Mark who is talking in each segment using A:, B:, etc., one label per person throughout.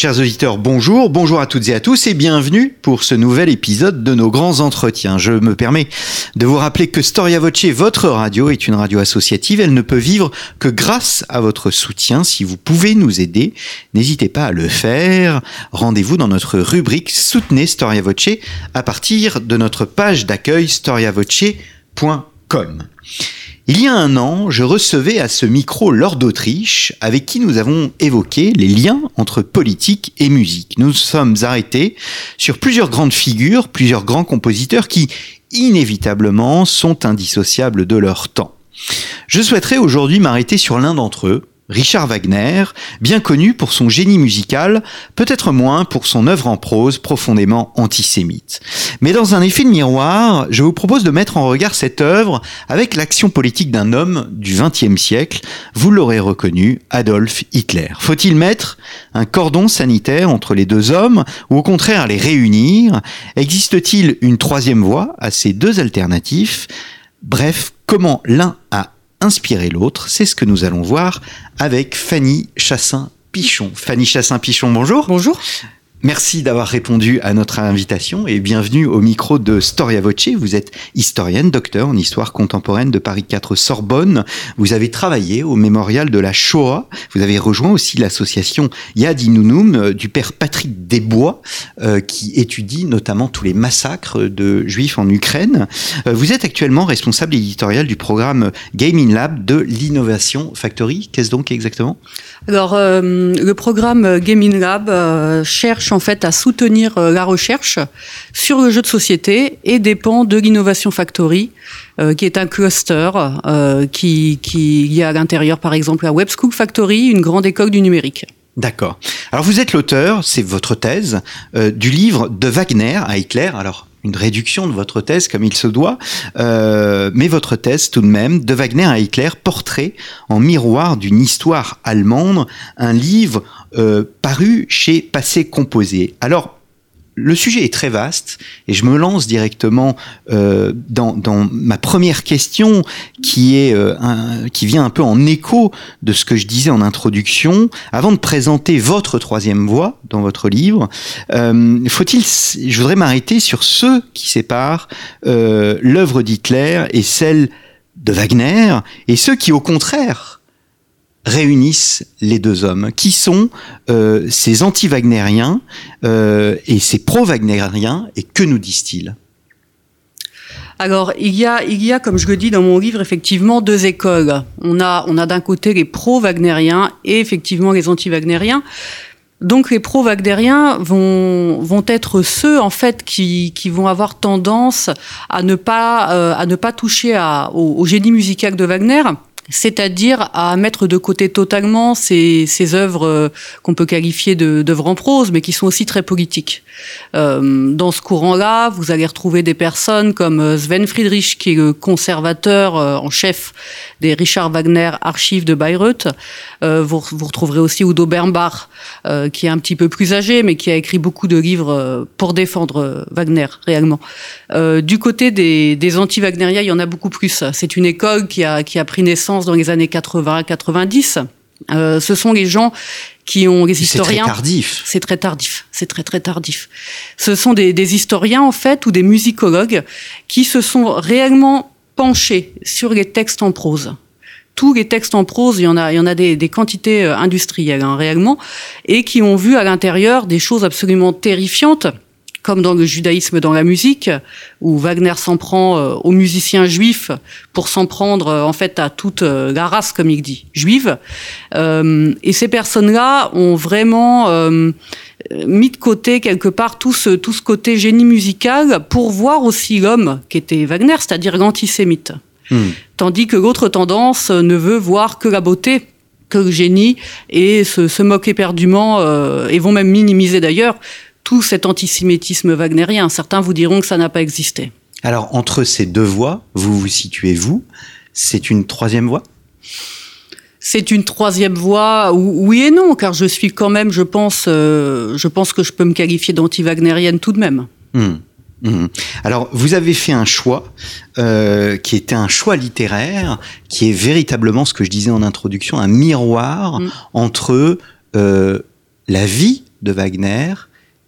A: Chers auditeurs, bonjour, bonjour à toutes et à tous et bienvenue pour ce nouvel épisode de nos grands entretiens. Je me permets de vous rappeler que Storia Voce, votre radio, est une radio associative. Elle ne peut vivre que grâce à votre soutien. Si vous pouvez nous aider, n'hésitez pas à le faire. Rendez-vous dans notre rubrique Soutenez Storia Voce à partir de notre page d'accueil storiavoce.com. Il y a un an, je recevais à ce micro Lord d'Autriche, avec qui nous avons évoqué les liens entre politique et musique. Nous sommes arrêtés sur plusieurs grandes figures, plusieurs grands compositeurs qui, inévitablement, sont indissociables de leur temps. Je souhaiterais aujourd'hui m'arrêter sur l'un d'entre eux, Richard Wagner, bien connu pour son génie musical, peut-être moins pour son œuvre en prose profondément antisémite. Mais dans un effet de miroir, je vous propose de mettre en regard cette œuvre avec l'action politique d'un homme du XXe siècle, vous l'aurez reconnu, Adolf Hitler. Faut-il mettre un cordon sanitaire entre les deux hommes ou au contraire les réunir? Existe-t-il une troisième voie à ces deux alternatifs Bref, comment l'un a inspirer l'autre. C'est ce que nous allons voir avec Fanny Chassin-Pichon. Fanny Chassin-Pichon, bonjour.
B: Bonjour.
A: Merci d'avoir répondu à notre invitation et bienvenue au micro de Storia Voce. Vous êtes historienne, docteur en histoire contemporaine de Paris 4 Sorbonne. Vous avez travaillé au mémorial de la Shoah. Vous avez rejoint aussi l'association Yad Inunum euh, du père Patrick Desbois euh, qui étudie notamment tous les massacres de juifs en Ukraine. Euh, vous êtes actuellement responsable éditorial du programme Gaming Lab de l'Innovation Factory. Qu'est-ce donc exactement?
B: Alors, le programme Gaming Lab cherche en fait à soutenir euh, la recherche sur le jeu de société et dépend de l'Innovation Factory, euh, qui est un cluster euh, qui, qui y a à l'intérieur, par exemple, la Web Factory, une grande école du numérique.
A: D'accord. Alors vous êtes l'auteur, c'est votre thèse, du livre de Wagner à Hitler. Alors une réduction de votre thèse comme il se doit, mais votre thèse tout de même, de Wagner à Hitler, portrait en miroir d'une histoire allemande, un livre euh, paru chez Passé Composé. Alors, le sujet est très vaste et je me lance directement euh, dans, ma première question qui est euh, qui vient un peu en écho de ce que je disais en introduction. Avant de présenter votre troisième voie dans votre livre, euh, faut-il Je voudrais m'arrêter sur ceux qui séparent l'œuvre d'Hitler et celle de Wagner et ceux qui, au contraire, réunissent les deux hommes, qui sont euh, ces anti-wagnériens euh, et ces pro-wagnériens, et que nous disent-ils?
B: Alors, il y, a, il y a, comme je le dis dans mon livre, effectivement deux écoles. On a, on a d'un côté les pro-wagnériens et effectivement les anti-wagnériens. Donc les pro-wagnériens vont, vont être ceux en fait qui, qui vont avoir tendance à ne pas, euh, à ne pas toucher au, au, génie musical de Wagner, c'est-à-dire à mettre de côté totalement ces, ces œuvres euh, qu'on peut qualifier d'œuvres en prose, mais qui sont aussi très politiques. Euh, dans ce courant-là, vous allez retrouver des personnes comme euh, Sven Friedrich, qui est le conservateur en chef des Richard Wagner archives de Bayreuth. vous, vous, retrouverez aussi Udo Bernbach, qui est un petit peu plus âgé, mais qui a écrit beaucoup de livres pour défendre Wagner, réellement. du côté des, des anti-Wagneriens, il y en a beaucoup plus. C'est une école qui a, qui a pris naissance dans les années 80-90. Euh, ce sont les gens qui ont les historiens.
A: C'est très tardif.
B: C'est très tardif. C'est très très tardif. Ce sont des, des, historiens en fait ou des musicologues qui se sont réellement penchés sur les textes en prose. Tous les textes en prose, il y en a, il y en a des, des quantités euh, industrielles hein, réellement, et qui ont vu à l'intérieur des choses absolument terrifiantes comme dans le judaïsme dans la musique, où Wagner s'en prend euh, aux musiciens juifs pour s'en prendre euh, en fait à toute euh, la race, comme il dit, juive. et ces personnes-là ont vraiment mis de côté quelque part tout ce, tout ce côté génie musical pour voir aussi l'homme qui était Wagner, c'est-à-dire l'antisémite. Hmm. Tandis que l'autre tendance ne veut voir que la beauté que le génie et se, se moque éperdument et vont même minimiser d'ailleurs tout cet antisémitisme wagnérien. Certains vous diront que ça n'a pas existé.
A: Alors, entre ces deux voies, vous vous situez, vous c'est une troisième voie?
B: C'est une troisième voie, oui et non, car je suis quand même, je pense, euh, je pense que je peux me qualifier d'anti-wagnérienne tout de même.
A: Hmm. Hmm. Alors, vous avez fait un choix euh, qui était un choix littéraire, qui est véritablement ce que je disais en introduction, un miroir hmm. entre euh, la vie de Wagner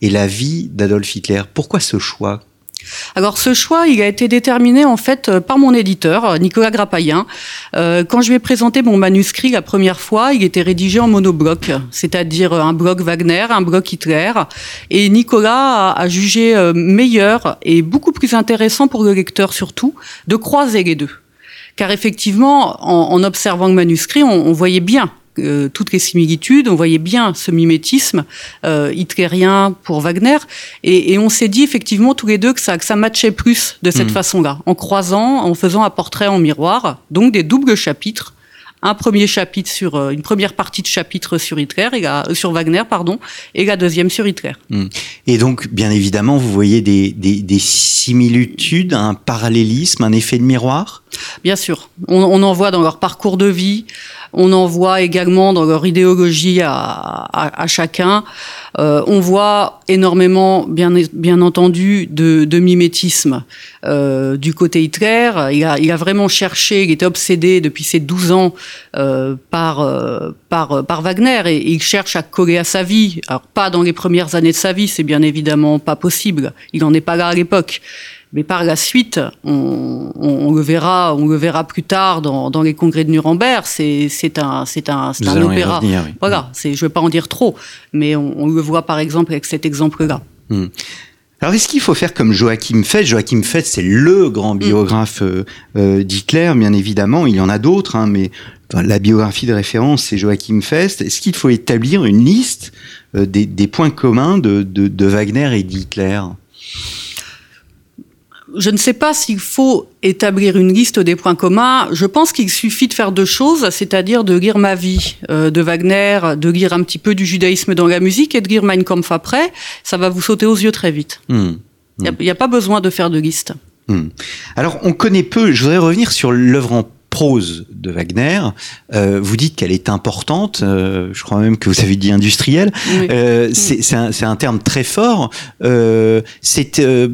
A: et la vie d'Adolf Hitler. Pourquoi ce choix?
B: Alors ce choix, il a été déterminé en fait euh, par mon éditeur, Nicolas Grappayen. Euh, quand je lui ai présenté mon manuscrit la première fois, il était rédigé en monobloc, c'est-à-dire un bloc Wagner, un bloc Hitler. Et Nicolas a, jugé euh, meilleur et beaucoup plus intéressant pour le lecteur surtout de croiser les deux. Car effectivement, en, observant le manuscrit, on voyait bien euh, toutes les similitudes. On voyait bien ce mimétisme euh, hitlérien pour Wagner. Et, on s'est dit effectivement tous les deux que ça, que ça matchait plus de cette mm. façon-là, en croisant, en faisant un portrait en miroir, donc des doubles chapitres un premier chapitre sur euh, une première partie de chapitre sur Hitler et sur Wagner pardon et la deuxième sur Hitler.
A: Mm. Et donc bien évidemment vous voyez des, des, des, similitudes, un parallélisme, un effet de miroir?
B: Bien sûr, on, on en voit dans leur parcours de vie, on en voit également dans leur idéologie à, à, à chacun. Euh, on voit énormément, bien, bien entendu, de, de mimétisme euh, du côté Hitler. Il a, il a vraiment cherché, il était obsédé depuis ses 12 ans euh, par, euh, par, par Wagner et, et, il cherche à coller à sa vie. Alors pas dans les premières années de sa vie, c'est bien évidemment pas possible. Il n'en est pas là à l'époque. Mais par la suite, on, on, le verra, on le verra plus tard dans, dans les congrès de Nuremberg. C'est c'est un c'est un, un opéra. Voilà, c'est je vais pas en dire trop, mais on, on, le voit par exemple avec cet exemple-là.
A: Hmm. Alors, est-ce qu'il faut faire comme Joachim Fett? Joachim Fett, c'est le grand hmm. biographe euh, euh, d'Hitler, bien évidemment. Il y en a d'autres, hein, mais enfin, la biographie de référence, c'est Joachim Fest. Est-ce qu'il faut établir une liste euh, des, des, points communs de, de, de Wagner et d'Hitler?
B: Je ne sais pas s'il faut établir une liste des points communs. Je pense qu'il suffit de faire deux choses, c'est-à-dire de lire ma vie euh, de Wagner, de lire un petit peu du judaïsme dans la musique et de lire Mein Kampf après. Ça va vous sauter aux yeux très vite. Hmm. Il n'y a, a, pas besoin de faire de liste.
A: Hmm. Alors, on connaît peu. Je voudrais revenir sur l'œuvre en prose de Wagner. Euh, vous dites qu'elle est importante, euh, je crois même que vous avez dit industrielle. Euh, c'est un, un, terme très fort. Euh, c'est euh,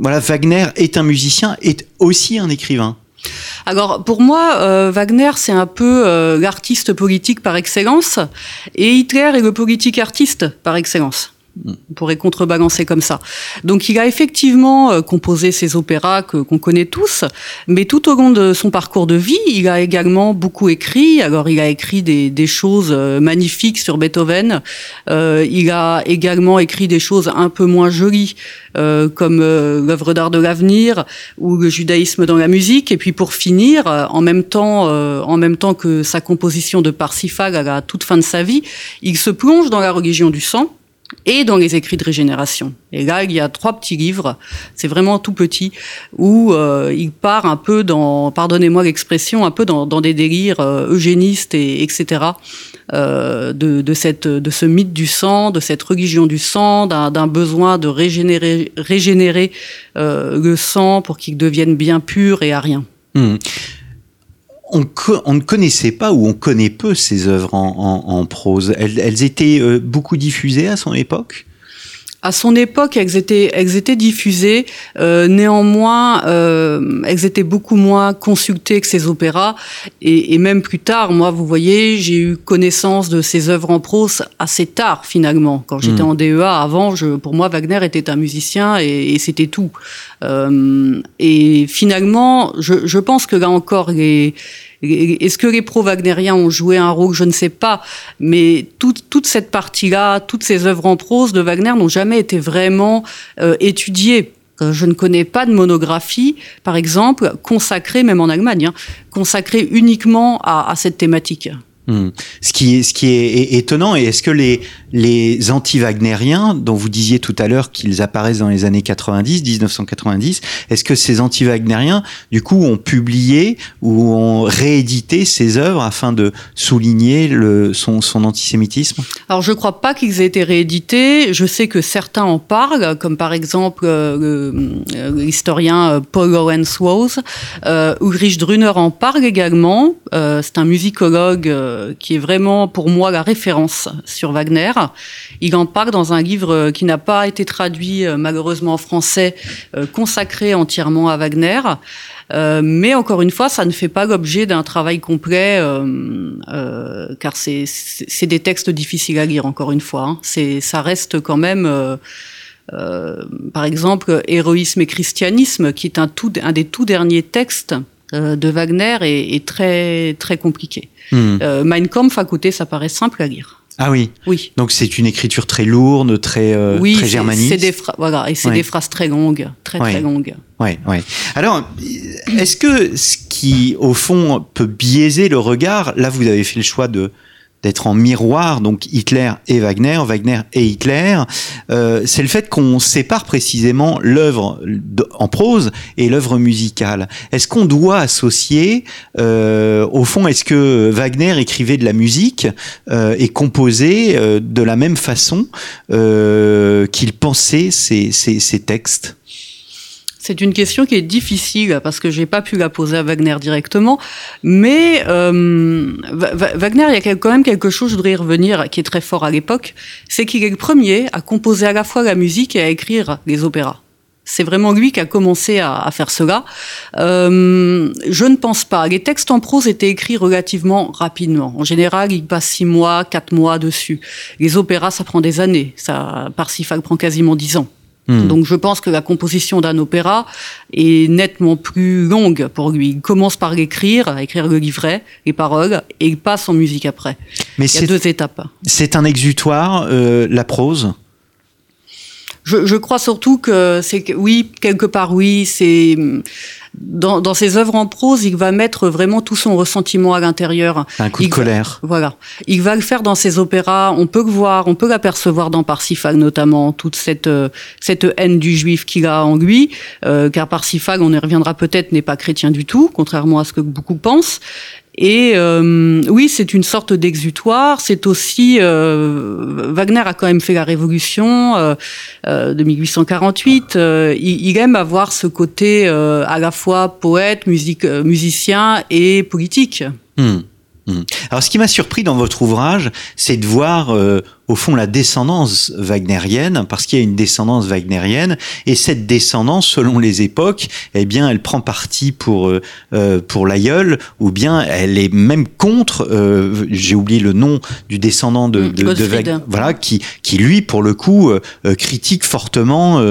A: voilà, Wagner est un musicien, est aussi un écrivain.
B: Alors pour moi, euh, Wagner, c'est un peu euh, l'artiste politique par excellence, et Hitler est le politique artiste par excellence. On pourrait contrebalancer comme ça. Donc il a effectivement euh, composé ces opéras que qu'on connaît tous, mais tout au long de son parcours de vie, il a également beaucoup écrit. Alors il a écrit des, des choses euh, magnifiques sur Beethoven. Euh, il a également écrit des choses un peu moins jolies, euh, comme euh, l'œuvre d'art de l'avenir ou le judaïsme dans la musique. Et puis pour finir, en même temps, en même temps que sa composition de Parsifal à la toute fin de sa vie, il se plonge dans la religion du sang et dans les écrits de régénération. Et là, il y a trois petits livres, c'est vraiment tout petit, où euh, il part un peu dans, pardonnez-moi l'expression, un peu dans, dans des délires euh, eugénistes, et, etc., euh, de, de, cette, de ce mythe du sang, de cette religion du sang, d'un besoin de régénérer, régénérer euh, le sang pour qu'il devienne bien pur et à rien.
A: Mmh on, ne connaissait pas ou on connaît peu ces œuvres en, prose. Elles, elles étaient euh, beaucoup diffusées à son époque?
B: À son époque, elles étaient, elles étaient diffusées. Euh, néanmoins, euh, elles étaient beaucoup moins consultées que ses opéras. Et, et même plus tard, moi, vous voyez, j'ai eu connaissance de ses œuvres en prose assez tard, finalement. Quand j'étais mmh. en DEA, avant, je, pour moi, Wagner était un musicien et, et c'était tout. Euh, et finalement, je, je pense que là encore, les est-ce que les pro-wagnériens ont joué un rôle Je ne sais pas. Mais toute, cette partie-là, toutes ces œuvres en prose de Wagner n'ont jamais été vraiment euh, étudiées. Euh, je ne connais pas de monographie, par exemple, consacrée, même en Allemagne, hein, consacrée uniquement à, à cette thématique.
A: Hmm. Ce qui est, étonnant, et est-ce que les, anti-wagnériens, dont vous disiez tout à l'heure qu'ils apparaissent dans les années 90, 1990, est-ce que ces anti-wagnériens, du coup, ont publié ou ont réédité ces œuvres afin de souligner son, antisémitisme?
B: Alors, je ne crois pas qu'ils aient été réédités. Je sais que certains en parlent, comme par exemple euh, euh, l'historien euh, Paul Lawrence Wose. Euh, Ulrich Drunner en parle également. C'est un musicologue qui est vraiment pour moi la référence sur Wagner. Il en parle dans un livre qui n'a pas été traduit malheureusement en français, consacré entièrement à Wagner. Euh, mais encore une fois, ça ne fait pas l'objet d'un travail complet, euh, euh, car c'est des textes difficiles à lire. Encore une fois, hein. ça reste quand même. par exemple, Héroïsme et christianisme, qui est un des tout derniers textes de Wagner, est, est, très très compliqué. Mmh. mein Kampf à côté, ça paraît simple à lire.
A: Ah oui.
B: Oui.
A: Donc c'est une écriture très lourde, très euh,
B: oui,
A: très germanique.
B: C'est des voilà, et c'est des phrases très longues, très très longues.
A: Ouais, ouais. Alors, est-ce que ce qui au fond peut biaiser le regard, là vous avez fait le choix de d'être en miroir, donc Hitler et Wagner, Wagner et Hitler, euh, c'est le fait qu'on sépare précisément l'œuvre en prose et l'œuvre musicale. Est-ce qu'on doit associer, euh, au fond, est-ce que Wagner écrivait de la musique euh, et composait euh, de la même façon euh, qu'il pensait ses, ses, ses textes?
B: C'est une question qui est difficile parce que j'ai pas pu la poser à Wagner directement, mais euh, Wagner, il y a quand même quelque chose, je voudrais y revenir, qui est très fort à l'époque, c'est qu'il est le premier à composer à la fois la musique et à écrire les opéras. C'est vraiment lui qui a commencé à, faire cela. Euh, je ne pense pas. Les textes en prose étaient écrits relativement rapidement. En général, il passe six mois, quatre mois dessus. Les opéras, ça prend des années. Ça, Parsifal prend quasiment dix ans. Hmm. Donc je pense que la composition d'un opéra est nettement plus longue pour lui. Il commence par l'écrire, écrire le livret, les paroles, et il passe en musique après.
A: Mais
B: il y a deux étapes.
A: C'est un exutoire, euh, la prose?
B: Je, je, crois surtout que c'est que oui, quelque part oui, c'est dans, dans, ses œuvres en prose, il va mettre vraiment tout son ressentiment à l'intérieur.
A: Un coup de colère.
B: voilà. Il va le faire dans ses opéras. On peut le voir, on peut l'apercevoir dans Parsifal notamment, toute cette, cette haine du juif qu'il a en lui. Euh, car Parsifal, on y reviendra peut-être, n'est pas chrétien du tout, contrairement à ce que beaucoup pensent. Et euh, oui, c'est une sorte d'exutoire. C'est aussi euh, Wagner a quand même fait la révolution euh, euh de 1848. Euh, il, il, aime avoir ce côté euh, à la fois poète, musique, musicien et politique.
A: Hmm. Hmm. Alors, ce qui m'a surpris dans votre ouvrage, c'est de voir euh, au fond la descendance wagnérienne, parce qu'il y a une descendance wagnérienne, et cette descendance, selon les époques, eh bien, elle prend parti pour euh, euh pour l'aïeul, ou bien elle est même contre. Euh, J'ai oublié le nom du descendant de, de, de Wagner, voilà, qui qui lui, pour le coup, euh, critique fortement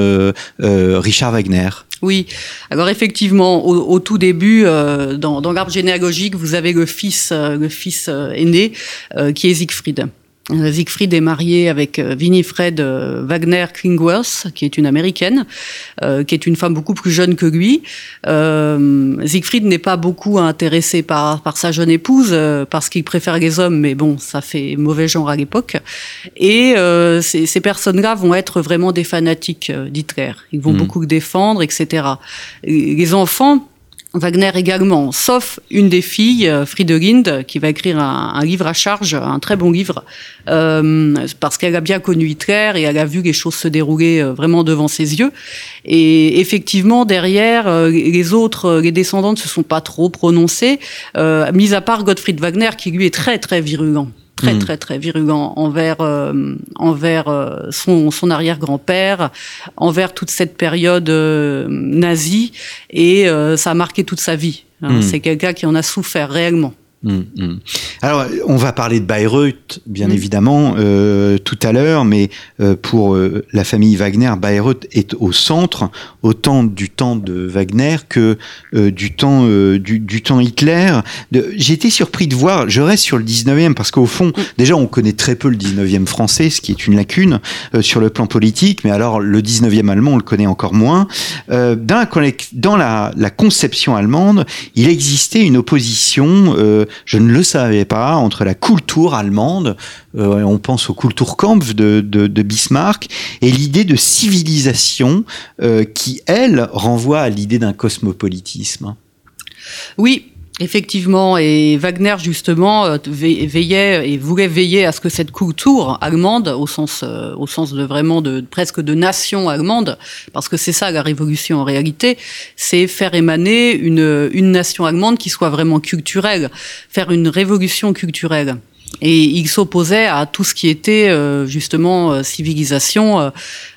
A: Richard Wagner.
B: Oui, alors effectivement, au, tout début, euh, dans, dans l'arbre généalogique, vous avez le fils, euh, le fils euh, aîné, qui est Siegfried. Siegfried est marié avec Winifred Wagner Klingworth, qui est une américaine, euh, qui est une femme beaucoup plus jeune que lui. Euh, Siegfried n'est pas beaucoup intéressé par, par sa jeune épouse euh, parce qu'il préfère les hommes, mais bon, ça fait mauvais genre à l'époque. Et ces, ces personnes-là vont être vraiment des fanatiques d'Hitler. Ils vont mmh. beaucoup le défendre, etc. Les enfants Wagner également, sauf une des filles, euh, Friedelind, qui va écrire un, un, livre à charge, un très bon livre, euh, parce qu'elle a bien connu Hitler et elle a vu les choses se dérouler euh, vraiment devant ses yeux. Et effectivement, derrière, euh, les autres, les descendants ne se sont pas trop prononcés, euh, mis à part Gottfried Wagner, qui lui est très très virulent très mmh. très très virulent envers euh, envers euh, son, son arrière-grand-père, envers toute cette période euh, nazie et euh, ça a marqué toute sa vie. Hein. Mmh. C'est quelqu'un qui en a souffert réellement.
A: Mmh, mmh. Alors, on va parler de Bayreuth, bien mmh. évidemment, euh, tout à l'heure, mais euh, pour euh, la famille Wagner, Bayreuth est au centre, autant du temps de Wagner que du temps du, du, temps Hitler. J'ai été surpris de voir, je reste sur le 19e, parce qu'au fond, déjà, on connaît très peu le 19e français, ce qui est une lacune sur le plan politique, mais alors le 19e allemand, on le connaît encore moins. dans la, dans la, la conception allemande, il existait une opposition je ne le savais pas entre la Kultur allemande, euh, on pense au Kulturkampf de, de, Bismarck, et l'idée de civilisation euh, qui, elle, renvoie à l'idée d'un cosmopolitisme.
B: Oui, Effectivement, et Wagner justement euh, veillait et voulait veiller à ce que cette culture allemande, au sens, euh, au sens de vraiment de presque de nation allemande, parce que c'est ça la révolution en réalité, c'est faire émaner une, une nation allemande qui soit vraiment culturelle, faire une révolution culturelle. Et il s'opposait à tout ce qui était euh, justement civilisation.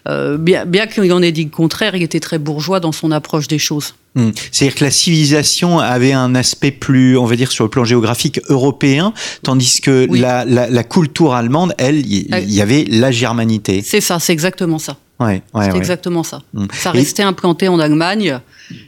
B: bien, bien qu'il en ait dit le contraire, il était très bourgeois dans son approche des choses.
A: Hmm. C'est-à-dire que la civilisation avait un aspect plus, on va dire, sur le plan géographique européen, tandis que la, la, la, culture allemande, elle, il y, avait la germanité.
B: C'est ça, c'est exactement ça.
A: Ouais,
B: exactement ça. Hmm. Ça restait implanté en Allemagne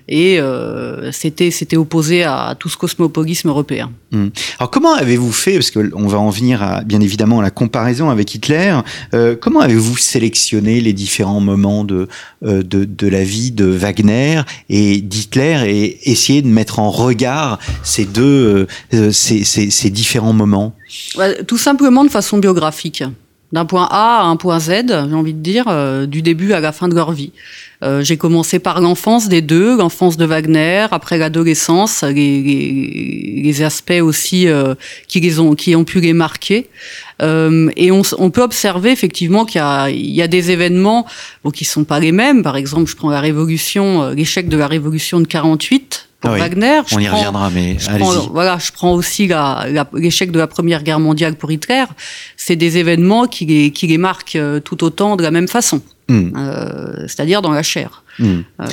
B: et euh, c'était c'était opposé à tout ce cosmopolisme européen.
A: Hmm. Alors comment avez-vous fait parce que on va en venir à bien évidemment à la comparaison avec Hitler. Euh, comment avez-vous sélectionné les différents moments de, euh, de, de la vie de Wagner et d'Hitler et essayé de mettre en regard ces deux ces, ces, ces, différents moments?
B: Tout simplement de façon biographique d'un point A à un point Z, j'ai envie de dire, euh, du début à la fin de leur vie. Euh, j'ai commencé par l'enfance des deux, l'enfance de Wagner, après l'adolescence, les, les, les, aspects aussi euh, qui les ont, qui ont pu les marquer. Euh, et on, on, peut observer effectivement qu'il y, y a, des événements bon, qui sont pas les mêmes. Par exemple, je prends la révolution, euh, l'échec de la révolution de 48 pour
A: Ah oui,
B: Wagner. Je
A: On y
B: prends-
A: reviendra, mais
B: je
A: allez-y.
B: prends, voilà, je prends aussi la- la- l'échec de la Première Guerre mondiale pour Hitler. C'est des événements qui les, qui les marquent euh, tout autant de la même façon,
A: Hmm,
B: euh, c'est-à-dire dans la chair.
A: hmm.
B: Euh,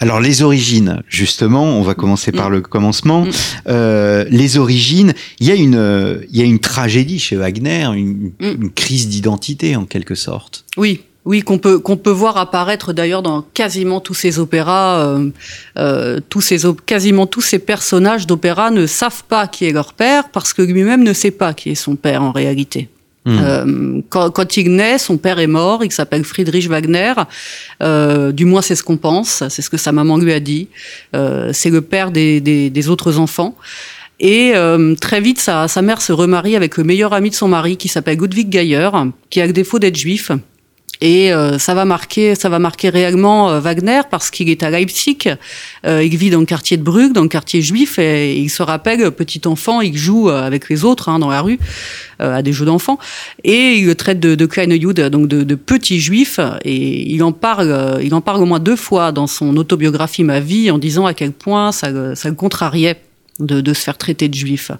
A: Alors les origines, justement, on va commencer par
B: Mm.
A: le commencement. Euh, les origines, il y a une, euh, il y a une tragédie chez Wagner, une, une crise d'identité en quelque sorte.
B: Oui, oui, qu'on peut qu'on peut voir apparaître d'ailleurs dans quasiment tous ces opéras. euh, euh, tous ces op- quasiment tous ces personnages d'opéra ne savent pas qui est leur père parce que lui-même ne sait pas qui est son père en réalité.
A: Hmm.
B: Euh, quand, quand il naît, son père est mort. Il s'appelle Friedrich Wagner. Euh, du moins, c'est ce qu'on pense. C'est ce que sa maman lui a dit. Euh, c'est le père des, des, des autres enfants. Et euh, très vite, sa, sa mère se remarie avec le meilleur ami de son mari, qui s'appelle Ludwig Geyer, qui a le défaut d'être juif. Et euh, ça va marquer, ça va marquer réellement euh, Wagner parce qu'il est à Leipzig, euh, il vit dans le quartier de Brugge, dans le quartier juif, et il se rappelle, petit enfant, il joue euh, avec les autres hein, dans la rue euh, à des jeux d'enfants, et il le traite de, de kleine Jude, donc de, de petit juif, et il en parle, euh, il en parle au moins deux fois dans son autobiographie Ma vie, en disant à quel point ça, ça le contrariait. De, de se faire traiter de juif.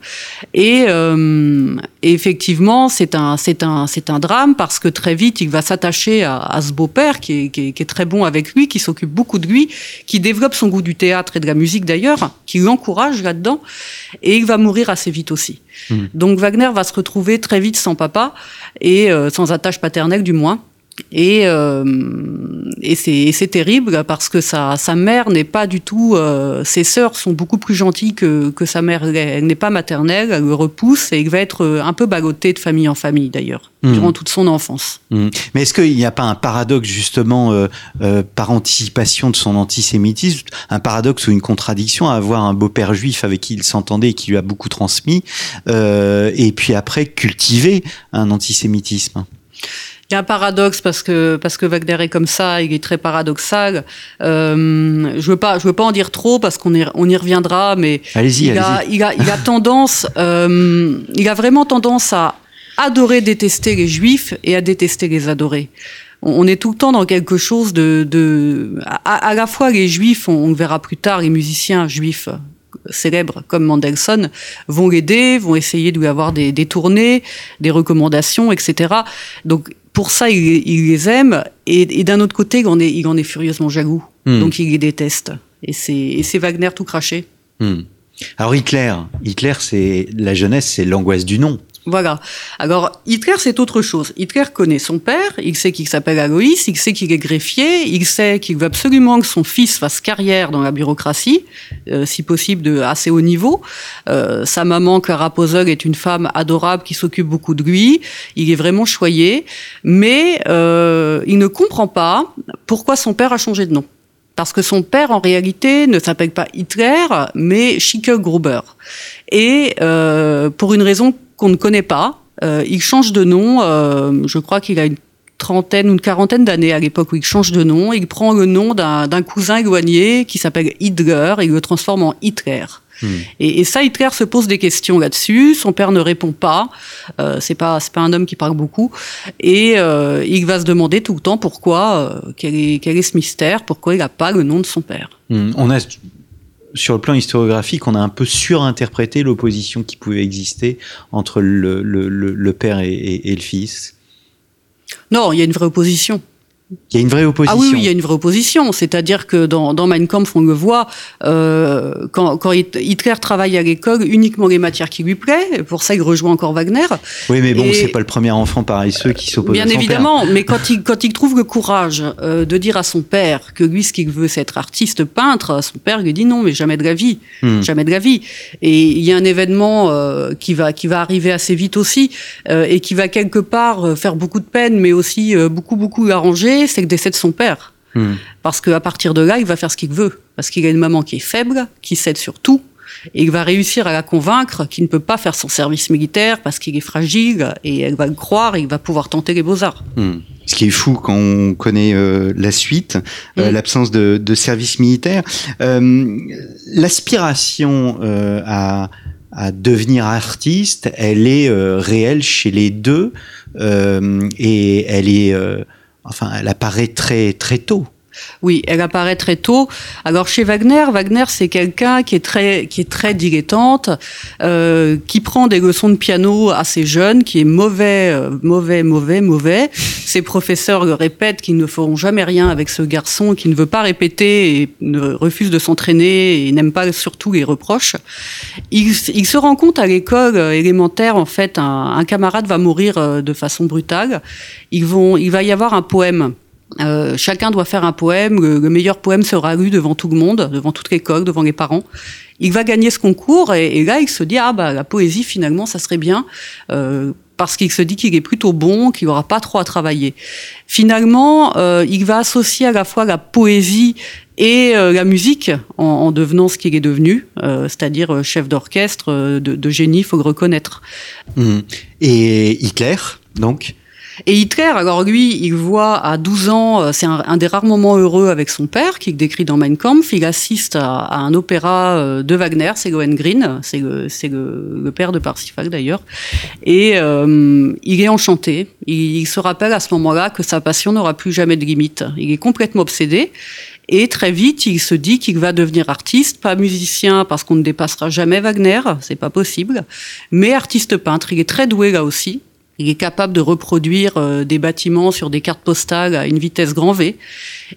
B: Et, euh, effectivement, c'est un, c'est un, c'est un drame parce que très vite, il va s'attacher à, à ce beau-père qui est, qui, est, qui est très bon avec lui, qui s'occupe beaucoup de lui, qui développe son goût du théâtre et de la musique d'ailleurs, qui l'encourage là-dedans, et il va mourir assez vite aussi.
A: Mhm.
B: Donc Wagner va se retrouver très vite sans papa et euh, sans attache paternelle du moins. Et, euh, et c'est terrible parce que sa, sa mère n'est pas du tout. euh, ses sœurs sont beaucoup plus gentilles que, que sa mère. Elle n'est pas maternelle, elle le repousse et il va être euh, un peu bagoté de famille en famille d'ailleurs,
A: Mhm.
B: durant toute son enfance.
A: Hmm. Mais est-ce qu'il n'y a pas un paradoxe justement euh, par anticipation de son antisémitisme, un paradoxe ou une contradiction à avoir un beau-père juif avec qui il s'entendait et qui lui a beaucoup transmis, et puis après cultiver un antisémitisme?
B: Y a un paradoxe parce que parce que Wagner est comme ça, il est très paradoxal. Euh, je veux pas je veux pas en dire trop parce qu'on y, on y reviendra, mais
A: Allez-y,
B: il a,
A: allez-y.
B: il a, il a tendance, euh, il a vraiment tendance à adorer détester les juifs et à détester les adorer. On on est tout le temps dans quelque chose de, de à, à la fois les juifs, on, on le verra plus tard, les musiciens juifs célèbres comme Mendelssohn vont l'aider, vont essayer de lui avoir des, des tournées, des recommandations, etc. Donc pour ça, il, il les aime et, et d'un autre côté, il en est, il en est furieusement jaloux.
A: Hmm.
B: Donc il les déteste. Et c'est et c'est Wagner tout craché.
A: Hmm. Alors Hitler, Hitler, c'est la jeunesse, c'est l'angoisse du nom.
B: Voilà. Alors, Hitler, c'est autre chose. Hitler connaît son père, il sait qu'il s'appelle Aloïs, il sait qu'il est greffier, il sait qu'il veut absolument que son fils fasse carrière dans la bureaucratie, euh, si possible de assez haut niveau. Euh, sa maman, Clara Posel, est une femme adorable qui s'occupe beaucoup de lui. Il est vraiment choyé, mais euh, il ne comprend pas pourquoi son père a changé de nom. Parce que son père, en réalité, ne s'appelle pas Hitler, mais Schickel Gruber. Et pour une raison qu'on ne connaît pas, il change de nom. je crois qu'il a une trentaine ou une quarantaine d'années à l'époque où il change de nom. Il prend le nom d'un cousin éloigné qui s'appelle Hitler et il le transforme en Hitler. Hmm. Et, ça, Hitler se pose des questions là-dessus. Son père ne répond pas. Euh, c'est pas, c'est pas un homme qui parle beaucoup. Et euh, il va se demander tout le temps pourquoi, euh, quel, est, quel est ce mystère, pourquoi il n'a pas le nom de son père.
A: Hmm. On a sur le plan historiographique, on a un peu surinterprété l'opposition qui pouvait exister entre le, père et le fils.
B: Non, il y a une vraie opposition.
A: Il y a une vraie opposition.
B: Ah oui, il y a une vraie opposition. C'est-à-dire que dans, dans Mein Kampf, on le voit, euh, quand, quand, Hitler travaille à l'école, uniquement les matières qui lui plaisent. Pour ça, il rejoint encore Wagner.
A: Oui, mais bon, c'est pas le premier enfant paresseux qui s'oppose
B: Bien
A: à son
B: évidemment, mais quand il, quand il trouve le courage euh, de dire à son père que lui, ce qu'il veut, c'est être artiste peintre, son père lui dit non, mais jamais de la vie. Hmm. Jamais de la vie. Et il y a un événement euh, qui, va, qui va arriver assez vite aussi euh, et qui va quelque part faire beaucoup de peine, mais aussi beaucoup, beaucoup arranger c'est le décès de son père. Hmm. Parce qu'à partir de là, il va faire ce qu'il veut. Parce qu'il a une maman qui est faible, qui cède sur tout. Et il va réussir à la convaincre qu'il ne peut pas faire son service militaire parce qu'il est fragile. Et elle va le croire et il va pouvoir tenter les beaux-arts.
A: Hmm. Ce qui est fou quand on connaît euh, la suite, euh, hmm. l'absence de, service militaire. Euh, l'aspiration à, à devenir artiste, elle est réelle chez les deux et elle est enfin, elle apparaît très, très tôt.
B: Oui, elle apparaît très tôt. Alors chez Wagner, Wagner c'est quelqu'un qui est très qui est très dilettante, euh, qui prend des leçons de piano assez jeune, qui est mauvais, euh, mauvais, mauvais, mauvais. Ses professeurs le répètent qu'ils ne feront jamais rien avec ce garçon, qui ne veut pas répéter et ne refuse de s'entraîner et n'aime pas surtout les reproches. Il, se rend compte à l'école élémentaire en fait un, camarade va mourir euh, de façon brutale. Il va y avoir un poème euh, chacun doit faire un poème. Le, meilleur poème sera lu devant tout le monde, devant toute l'école, devant les parents. Il va gagner ce concours et, là, il se dit ah bah la poésie finalement ça serait bien euh, parce qu'il se dit qu'il est plutôt bon, qu'il n'aura pas trop à travailler. Finalement, euh, il va associer à la fois la poésie et la musique en, devenant ce qu'il est devenu, c'est-à-dire chef d'orchestre de, de, génie, faut le reconnaître.
A: Mmh. Et Hitler, donc
B: et Hitler, alors lui, il voit à 12 ans, euh, c'est un, des rares moments heureux avec son père, qu'il décrit dans Mein Kampf. Il assiste à, un opéra euh, de Wagner, c'est Lohengrin, c'est le, père de Parsifal d'ailleurs. Et euh, il est enchanté. Il, il se rappelle à ce moment-là que sa passion n'aura plus jamais de limite. Il est complètement obsédé. Et très vite, il se dit qu'il va devenir artiste, pas musicien parce qu'on ne dépassera jamais Wagner, c'est pas possible, mais artiste peintre. Il est très doué là aussi. Il est capable de reproduire euh, des bâtiments sur des cartes postales à une vitesse grand V.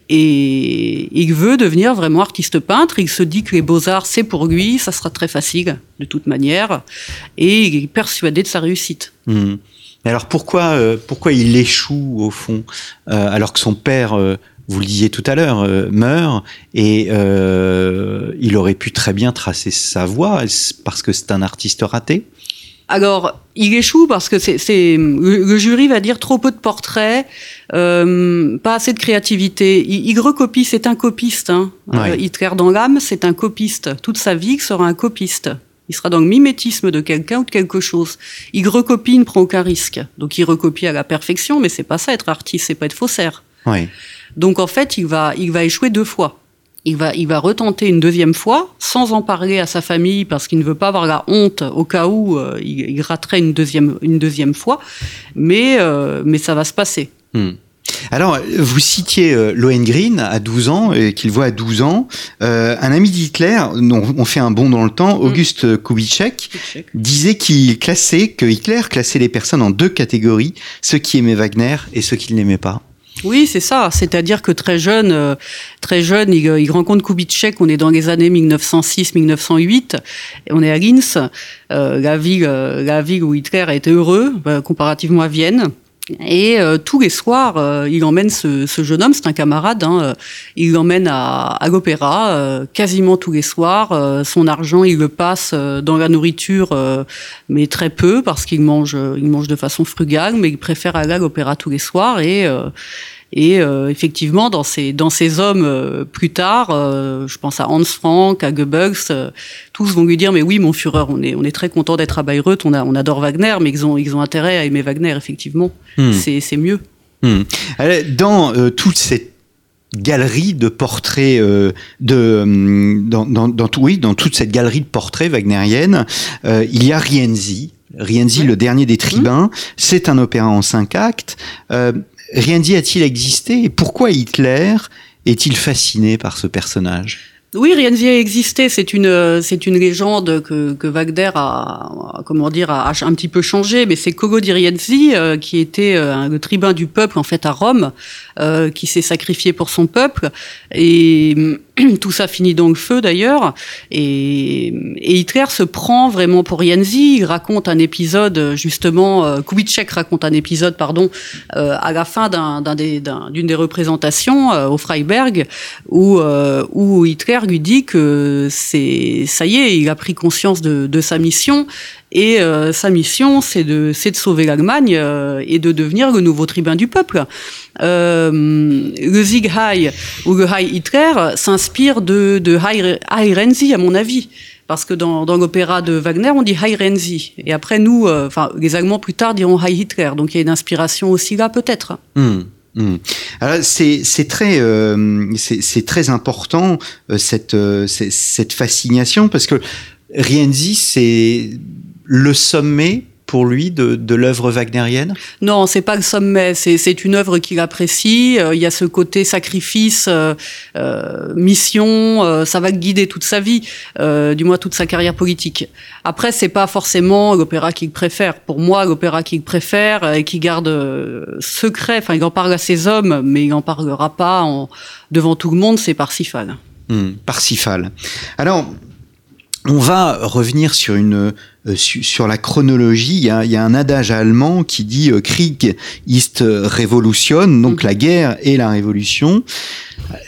B: Et il veut devenir vraiment artiste peintre. Il se dit que les beaux-arts, c'est pour lui, ça sera très facile, de toute manière. Et il est persuadé de sa réussite.
A: Mmh. Alors pourquoi, euh, pourquoi il échoue, au fond, euh, alors que son père vous le disiez tout à l'heure, meurt et il aurait pu très bien tracer sa voie parce que c'est un artiste raté?
B: Alors, il échoue parce que c'est le, jury va dire trop peu de portraits, euh, pas assez de créativité. Il, recopie, c'est un copiste. Hein. Euh, Hitler dans l'âme, c'est un copiste. Toute sa vie, il sera un copiste. Il sera dans le mimétisme de quelqu'un ou de quelque chose. Il recopie, il ne prend aucun risque. Donc il recopie à la perfection, mais c'est pas ça être artiste, c'est pas être faussaire. Donc en fait, il va, il va échouer deux fois il va, il va retenter une deuxième fois, sans en parler à sa famille, parce qu'il ne veut pas avoir la honte au cas où euh, il, raterait une deuxième, une deuxième fois, mais, euh, mais ça va se passer.
A: Hmm. Alors, vous citiez euh, Lohengrin à 12 ans, et qu'il voit à 12 ans. un ami d'Hitler, on fait un bond dans le temps, hmm. Auguste Kubitschek, disait qu'il classait, que Hitler classait les personnes en deux catégories, ceux qui aimaient Wagner et ceux qui ne l'aimaient pas.
B: Oui, c'est ça. C'est-à-dire que très jeune, euh, très jeune, il, il rencontre Kubitschek. On est dans les années 1906-1908. On est à Linz, euh, la ville, euh, la ville où Hitler a été heureux, comparativement à Vienne. Et euh, tous les soirs, euh, il emmène ce, ce jeune homme, c'est un camarade, hein, euh, il l'emmène à, à l'opéra quasiment tous les soirs. son argent, il le passe dans la nourriture, mais très peu parce qu'il mange, il mange de façon frugale, mais il préfère aller à l'opéra tous les soirs et Et euh, effectivement, dans ces, dans ces hommes euh, plus tard, euh, je pense à Hans Frank, à Goebbels, tous vont lui dire mais oui, mon Führer, on est, on est très content d'être à Bayreuth, on, a, on adore Wagner, mais ils ont, ils ont intérêt à aimer Wagner, effectivement. Hmm. C'est mieux.
A: Hmm. Dans toute cette galerie de portraits de dans, dans, dans, tout, oui, dans toute cette galerie de portraits wagnérienne, il y a Rienzi. Rienzi, le dernier des tribuns, hmm. c'est un opéra en cinq actes. Rien a-t-il existé et pourquoi Hitler est-il fasciné par ce personnage?
B: Oui, Rienzi a existé. C'est une, c'est une légende que, que Wagner a, comment dire, a, un petit peu changé. Mais c'est Kogo di Rienzi, euh, qui était euh, le tribun du peuple, en fait, à Rome, euh, qui s'est sacrifié pour son peuple. Et tout ça finit le feu, d'ailleurs. Et, Hitler se prend vraiment pour Rienzi. Il raconte un épisode, justement, Kubitschek raconte un épisode, pardon, à la fin d'une des représentations au Freiberg, où, où Hitler lui dit que c'est ça y est, il a pris conscience de, de sa mission et euh, sa mission c'est de de sauver l'Allemagne euh, et de devenir le nouveau tribun du peuple. Euh, le Heil ou le Heil Hitler s'inspire de de Heil, Renzi à mon avis. Parce que dans, l'opéra de Wagner, on dit Heil Renzi. Et après, nous, euh, les Allemands plus tard diront Heil Hitler. Donc il y a une inspiration aussi là, peut-être.
A: Hmm. Hmm. c'est très euh, c'est très important euh, cette euh, cette fascination parce que Rienzi c'est le sommet pour lui de, de l'œuvre wagnérienne?
B: Non, c'est pas le sommet. C'est une œuvre qu'il apprécie. Euh, il y a ce côté sacrifice, euh, euh mission. Euh, ça va guider toute sa vie, du moins toute sa carrière politique. Après, c'est pas forcément l'opéra qu'il préfère. Pour moi, l'opéra qu'il préfère et qui garde secret. Enfin, il en parle à ses hommes, mais il en parlera pas en, devant tout le monde. C'est Parsifal.
A: Hmm, Parsifal. Alors, on va revenir sur une euh, sur la chronologie. Il y, a, un adage allemand qui dit euh, Krieg ist Revolution, donc la guerre et la révolution.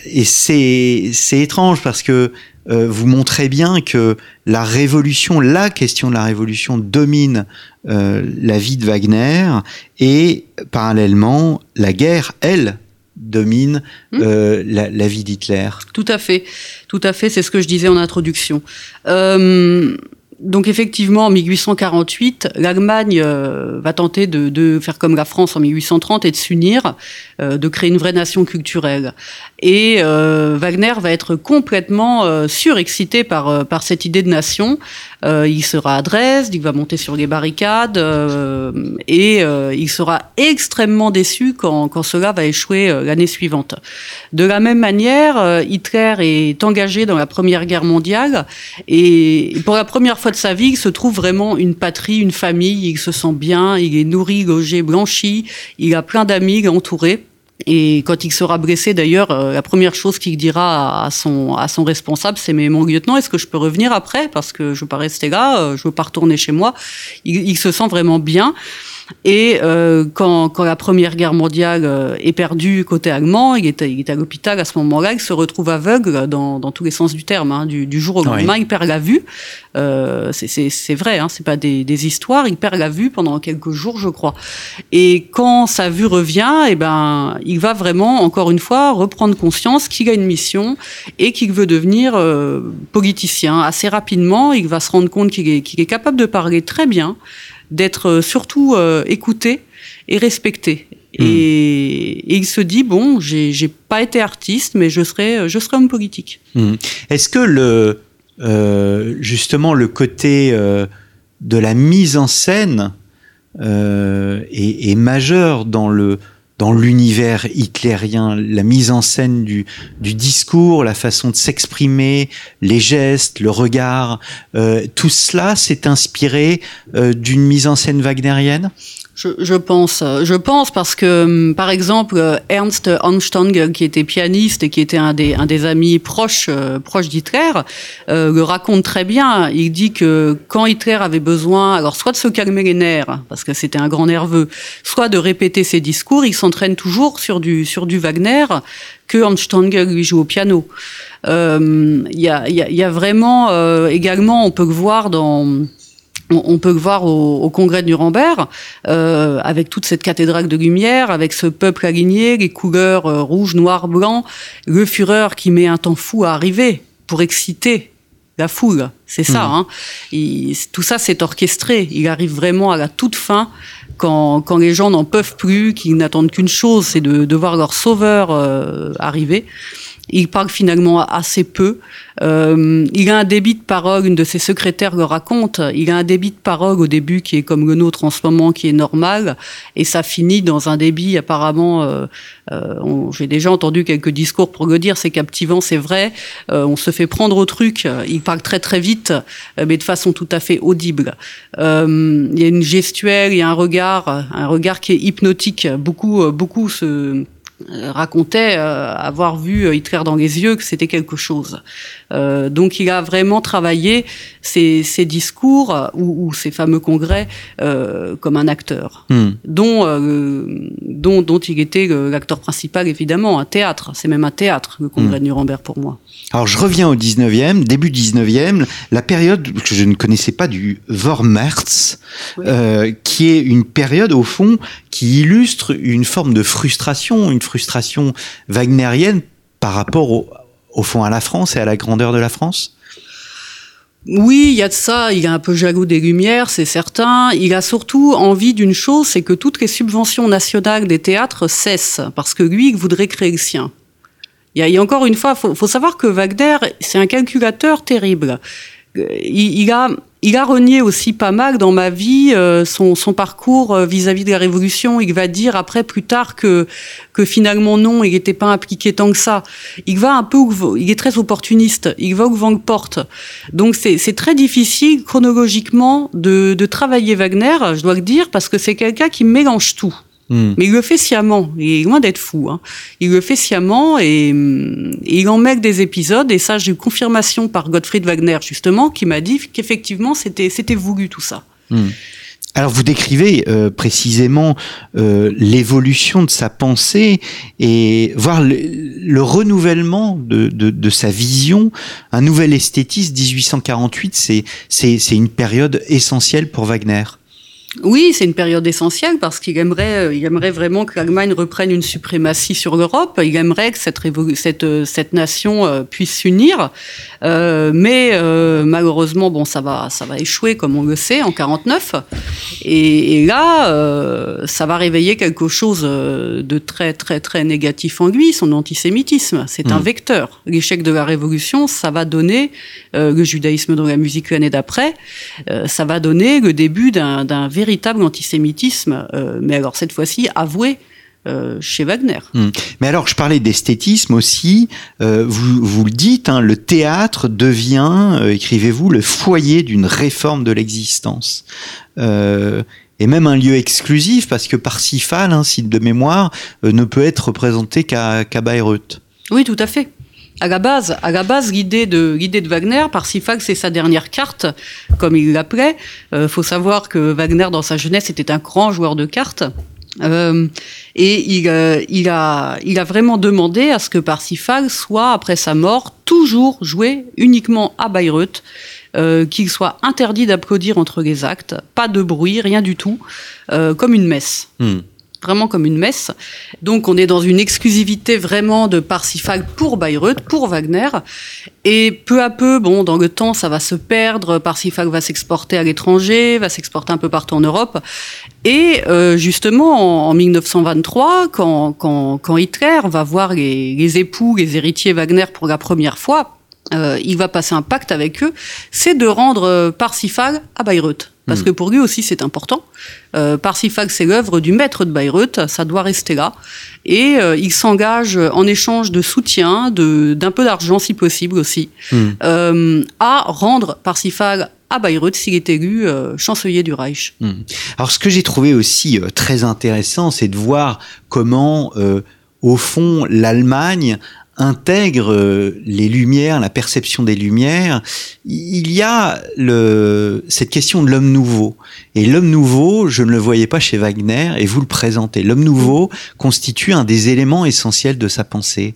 A: Et c'est étrange parce que euh, vous montrez bien que la révolution, la question de la révolution domine la vie de Wagner et parallèlement la guerre, elle, domine euh, la, vie d'Hitler.
B: Tout à fait, tout à fait, c'est ce que je disais en introduction. Euh, donc effectivement, en 1848, l'Allemagne euh, va tenter de, faire comme la France en 1830 et de s'unir, euh, de créer une vraie nation culturelle. Et euh, Wagner va être complètement surexcité par, par cette idée de nation. il sera à Dresde, il va monter sur les barricades et il sera extrêmement déçu quand, quand cela va échouer l'année suivante. De la même manière, Hitler est engagé dans la Première Guerre mondiale et pour la première fois de sa vie, il se trouve vraiment une patrie, une famille, il se sent bien, il est nourri, logé, blanchi, il a plein d'amis, entourés. Et quand il sera blessé, d'ailleurs, euh, la première chose qu'il dira à son, à son responsable, c'est Mais mon lieutenant, est-ce que je peux revenir après? Parce que je veux pas rester là, euh, je veux pas retourner chez moi. Il, il se sent vraiment bien. Et euh, quand, quand, la Première Guerre mondiale euh, est perdue côté allemand, il est, il est à l'hôpital à ce moment-là, il se retrouve aveugle dans, dans tous les sens du terme. Hein, du, du, jour au lendemain, il perd la vue. Euh, c'est vrai, hein, c'est pas des, des, histoires. Il perd la vue pendant quelques jours, je crois. Et quand sa vue revient, eh ben, il va vraiment, encore une fois, reprendre conscience qu'il a une mission et qu'il veut devenir euh, politicien. Assez rapidement, il va se rendre compte qu'il est, qu'il est capable de parler très bien d'être euh, surtout euh, écouté et respecté. Hmm. Et, il se dit bon, j'ai pas été artiste, mais je serai, euh, je serai homme politique.
A: Hmm. Est-ce que le justement le côté de la mise en scène est, est, majeur dans le dans l'univers hitlérien, la mise en scène du, discours, la façon de s'exprimer, les gestes, le regard, euh, tout cela s'est inspiré euh, d'une mise en scène wagnérienne?
B: Je, pense, je pense parce que, hum, par exemple, Ernst Armstrong, qui était pianiste et qui était un des, amis proches, euh, proches d'Hitler, euh, le raconte très bien. Il dit que quand Hitler avait besoin, alors soit de se calmer les nerfs, parce que c'était un grand nerveux, soit de répéter ses discours, il s'entraîne toujours sur du, sur du Wagner que Armstrong lui joue au piano. Euh, il y, a, y, y, a, vraiment, également, on peut le voir dans on, peut le voir au, congrès de Nuremberg, euh, avec toute cette cathédrale de lumière, avec ce peuple aligné, les couleurs euh, rouge, noir, blanc, le Führer qui met un temps fou à arriver pour exciter la foule. C'est ça. Mmh. Hein. tout ça, c'est orchestré. Il arrive vraiment à la toute fin, quand, quand les gens n'en peuvent plus, qu'ils n'attendent qu'une chose, c'est de, de, voir leur sauveur euh, arriver. Il parle finalement assez peu. Euh, il a un débit de parole, une de ses secrétaires le raconte, il a un débit de parole au début qui est comme le nôtre en ce moment, qui est normal, et ça finit dans un débit apparemment, euh, euh, j'ai déjà entendu quelques discours pour le dire, c'est captivant, c'est vrai, on se fait prendre au truc, il parle très très vite, euh, mais de façon tout à fait audible. il y a une gestuelle, il y a un regard, un regard qui est hypnotique, beaucoup, beaucoup se euh, racontait euh, avoir vu euh, Hitler dans les yeux, que c'était quelque chose. donc il a vraiment travaillé ses, discours ou, ses fameux congrès comme un acteur, hmm. dont, dont, dont il était l'acteur principal évidemment, un théâtre. C'est même un théâtre, le congrès hmm. de Nuremberg pour moi.
A: Alors je reviens au 19e, début 19e, la période que je ne connaissais pas du Vormärz, qui est une période au fond qui illustre une forme de frustration, une frustration wagnérienne par rapport au, fond à la France et à la grandeur de la France?
B: Oui, il y a de ça. Il a un peu jaloux des Lumières, c'est certain. Il a surtout envie d'une chose, c'est que toutes les subventions nationales des théâtres cessent, parce que lui, il voudrait créer le sien. Il y a, encore une fois, faut, faut savoir que Wagner, c'est un calculateur terrible. Il, il a il a renié aussi pas mal dans ma vie euh, son, son, parcours euh, vis-à-vis de la Révolution. Il va dire après, plus tard, que, que finalement non, il n'était pas impliqué tant que ça. Il va un peu, il est très opportuniste. Il va où vent porte. Donc c'est très difficile chronologiquement de, de travailler Wagner, je dois le dire, parce que c'est quelqu'un qui mélange tout. Hmm. Mais il le fait sciemment. Il est loin d'être fou. Hein. Il le fait sciemment et, il en met des épisodes. Et ça, j'ai eu confirmation par Gottfried Wagner, justement, qui m'a dit qu'effectivement, c'était, c'était voulu tout ça. Hmm.
A: Alors vous décrivez euh, précisément euh, l'évolution de sa pensée et voir le, renouvellement de, de, de, sa vision, un nouvel esthétisme. 1848, c'est, c'est, c'est une période essentielle pour Wagner.
B: Oui, c'est une période essentielle parce qu'il aimerait, euh, il aimerait vraiment que l'Allemagne reprenne une suprématie sur l'Europe. Il aimerait que cette, cette, euh, cette nation euh, puisse s'unir. Euh, mais euh, malheureusement, bon, ça va, ça va échouer comme on le sait en 49. Et, et là, euh, ça va réveiller quelque chose de très, très, très négatif en lui, son antisémitisme. C'est un mmh. vecteur. L'échec de la révolution, ça va donner le judaïsme dans la musique l'année d'après. ça va donner le début d'un véritable antisémitisme, mais alors cette fois-ci avoué euh, chez Wagner. Hmm.
A: Mais alors, je parlais d'esthétisme aussi. Euh, vous, vous le dites, hein, le théâtre devient, euh, écrivez-vous, le foyer d'une réforme de l'existence. et même un lieu exclusif, parce que Parsifal, hein, site de mémoire, ne peut être représenté qu'à Bayreuth.
B: Oui, tout à fait. À la base, à la base, l'idée de l'idée de Wagner, Parsifal, c'est sa dernière carte, comme il l'appelait. Il faut savoir que Wagner, dans sa jeunesse, était un grand joueur de cartes. Euh, et il, euh, il, a, il a vraiment demandé à ce que Parsifal soit, après sa mort, toujours joué uniquement à Bayreuth, euh, qu'il soit interdit d'applaudir entre les actes, pas de bruit, rien du tout, euh, comme une messe. Hmm vraiment comme une messe. Donc on est dans une exclusivité vraiment de Parsifal pour Bayreuth, pour Wagner. Et peu à peu, bon, dans le temps, ça va se perdre. Parsifal va s'exporter à l'étranger, va s'exporter un peu partout en Europe. Et euh, justement, en, 1923, quand, quand, quand, Hitler va voir les, les époux, les héritiers Wagner pour la première fois, euh, il va passer un pacte avec eux, c'est de rendre euh, Parsifal à Bayreuth. Parce hmm. que pour lui aussi, c'est important. Euh, Parsifal, c'est l'œuvre du maître de Bayreuth, ça doit rester là. Et euh, il s'engage en échange de soutien, d'un peu d'argent si possible aussi, hmm. euh, à rendre Parsifal à Bayreuth s'il est élu euh, chancelier du Reich.
A: Hmm. Alors ce que j'ai trouvé aussi très intéressant, c'est de voir comment, au fond, l'Allemagne intègre euh, les lumières, la perception des lumières, il y a le, cette question de l'homme nouveau. Et l'homme nouveau, je ne le voyais pas chez Wagner, et vous le présentez. L'homme nouveau constitue un des éléments essentiels de sa pensée.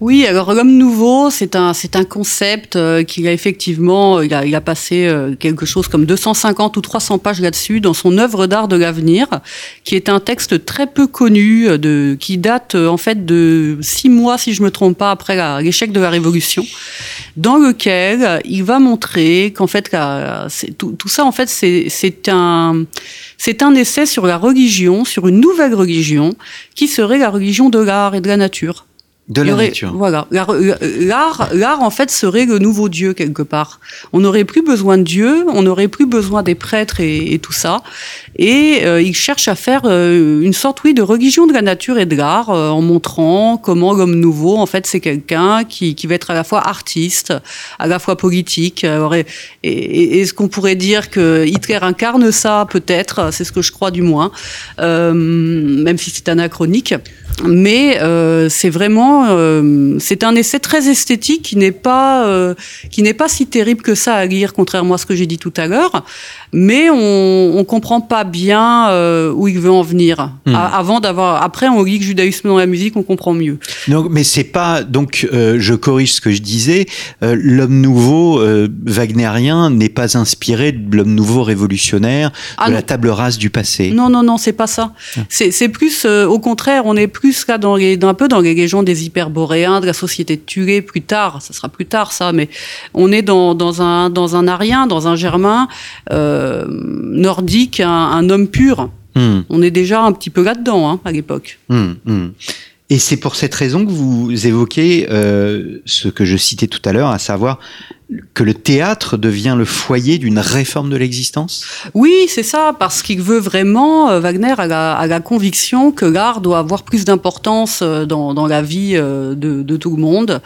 B: Oui, alors l'homme nouveau, c'est un c'est un concept euh, qu'il a effectivement, il a, il a passé euh, quelque chose comme 250 ou 300 pages là-dessus dans son œuvre d'art de l'avenir, qui est un texte très peu connu, euh, de qui date euh, en fait de six mois, si je me trompe pas, après la- l'échec de la Révolution, dans lequel euh, il va montrer qu'en fait la- c'est- tout, tout ça en fait c'est c'est un c'est un essai sur la religion, sur une nouvelle religion qui serait la religion de l'art et de la nature.
A: De la
B: aurait-
A: nature.
B: Voilà. L'art- L'art, en fait, serait le nouveau Dieu, quelque part. On n'aurait plus besoin de Dieu, on n'aurait plus besoin des prêtres et, et tout ça. Et euh, il cherche à faire euh, une sorte, oui, de religion de la nature et de l'art, euh, en montrant comment l'homme nouveau, en fait, c'est quelqu'un qui, qui va être à la fois artiste, à la fois politique. Alors, et, et- Est-ce qu'on pourrait dire que Hitler incarne ça, peut-être? C'est ce que je crois, du moins, même si c'est anachronique. Mais euh, c'est vraiment, euh, c'est un essai très esthétique qui n'est pas, euh, qui n'est pas si terrible que ça à lire, contrairement à ce que j'ai dit tout à l'heure. Mais on, on comprend pas bien où il veut en venir.
A: Hmm.
B: Avant d'avoir, après on lit que judaïsme dans la musique, on comprend mieux.
A: Donc, mais c'est pas donc je corrige ce que je disais. l'homme nouveau wagnérien n'est pas inspiré de l'homme nouveau révolutionnaire
B: Ah
A: de
B: non.
A: la table rase du passé.
B: Non, non, non, c'est pas ça. C'est c'est plus, au contraire, on est plus là dans les, dans- un peu dans les légendes des hyperboréens, de la société de plus tard, ça sera plus tard ça, mais on est dans, dans un dans un arien, dans un germain euh, nordique, un, un homme pur.
A: Hmm,
B: On est déjà un petit peu là-dedans hein, à l'époque.
A: hmm, hmm. Et c'est pour cette raison que vous évoquez euh, ce que je citais tout à l'heure, à savoir que le théâtre devient le foyer d'une réforme de l'existence?
B: Oui, c'est ça, parce qu'il veut vraiment, euh, Wagner a la, a la conviction que l'art doit avoir plus d'importance euh, dans, dans la vie euh, de, de tout le monde.